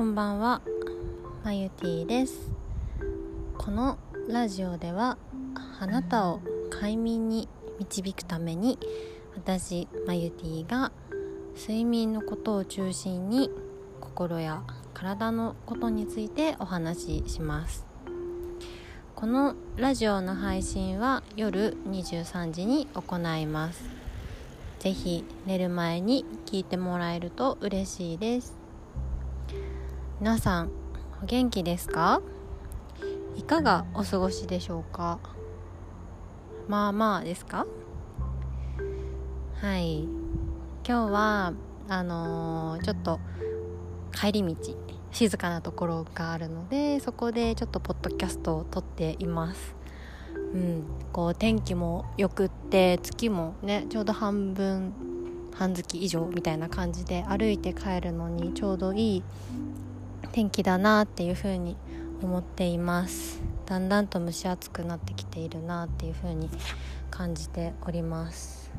こんばんは。まゆティです。このラジオではあなたを快眠に導くために私まゆティが睡眠のことを中心に心や体のことについてお話しします。このラジオの配信は夜23時に行います。ぜひ寝る前に聞いてもらえると嬉しいです。皆さんお元気ですか？いかがお過ごしでしょうか？まあまあですか？はい。今日はあのー、ちょっと帰り道静かなところがあるのでそこでちょっとポッドキャストを撮っています。うん。こう天気もよくって月もねちょうど半分半月以上みたいな感じで歩いて帰るのにちょうどいい天気だなっていう風に思っています。だんだんと蒸し暑くなってきているなっていう風に感じております。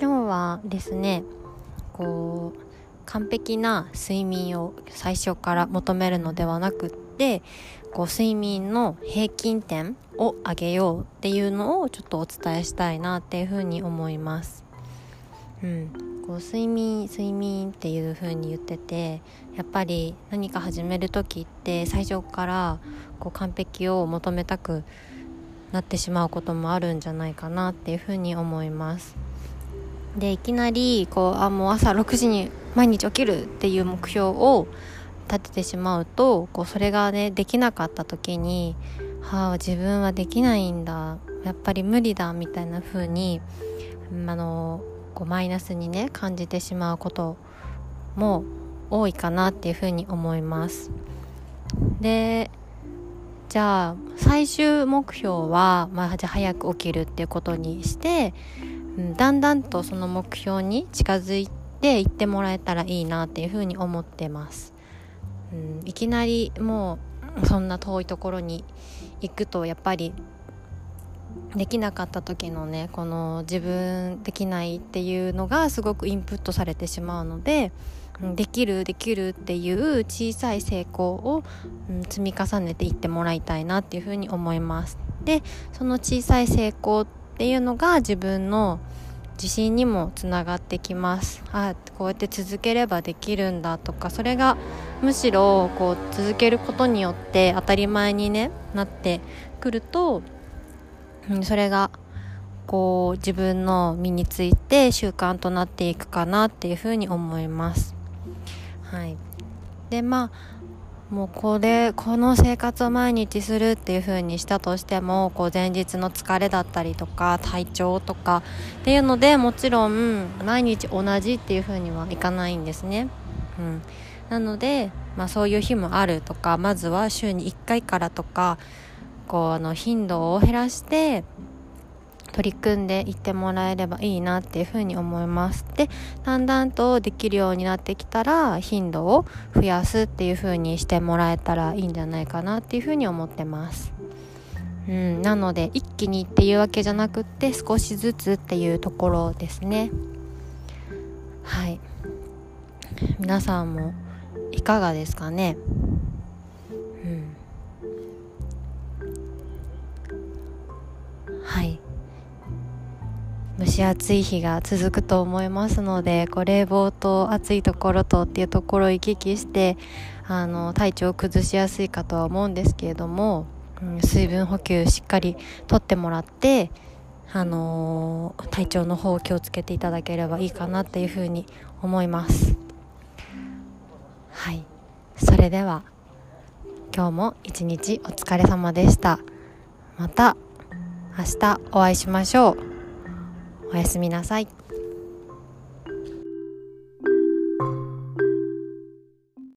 今日はですねこう完璧な睡眠を最初から求めるのではなくってでこう睡眠の平均点を上げようっていうのをちょっとお伝えしたいなっていうふうに思います。うん、こう睡眠睡眠っていう風に言っててやっぱり何か始める時って最初からこう完璧を求めたくなってしまうこともあるんじゃないかなっていう風に思います。でいきなりこうあもう朝6時に毎日起きるっていう目標を立ててしまうとこうそれがねできなかった時にはあ自分はできないんだやっぱり無理だみたいな風にあのこうマイナスにね感じてしまうことも多いかなっていう風に思います。でじゃあ最終目標は、まあ、じゃあ早く起きるっていうことにして、だんだんとその目標に近づいていってもらえたらいいなっていうふうに思ってます、うん、いきなりもうそんな遠いところに行くとやっぱりできなかった時のねこの自分できないっていうのがすごくインプットされてしまうのでできるできるっていう小さい成功を、うん、積み重ねていってもらいたいなっていうふうに思います。でその小さい成功っていうのが自分の自信にもつながってきます。あこうやって続ければできるんだとかそれがむしろこう続けることによって当たり前に、ね、なってくると、うん、それがこう自分の身について習慣となっていくかなっていうふうに思います。はい、でまあもうこれこの生活を毎日するっていう風にしたとしてもこう前日の疲れだったりとか体調とかっていうのでもちろん毎日同じっていう風にはいかないんですね。うん、なので、まあ、そういう日もあるとかまずは週に1回からとかこうあの頻度を減らして取り組んでいってもらえればいいなっていうふうに思います。でだんだんとできるようになってきたら頻度を増やすっていうふうにしてもらえたらいいんじゃないかなっていうふうに思ってます。うん、なので一気にっていうわけじゃなくって少しずつっていうところですね。はい。皆さんもいかがですかね？うん。はい。蒸し暑い日が続くと思いますのでこう冷房と暑いところとっていうところを行き来してあの体調を崩しやすいかとは思うんですけれども、うん、水分補給しっかりとってもらってあのー、体調の方を気をつけていただければいいかなっていうふうに思います。はい。それでは今日も一日お疲れ様でした。また明日お会いしましょう。おやすみなさい。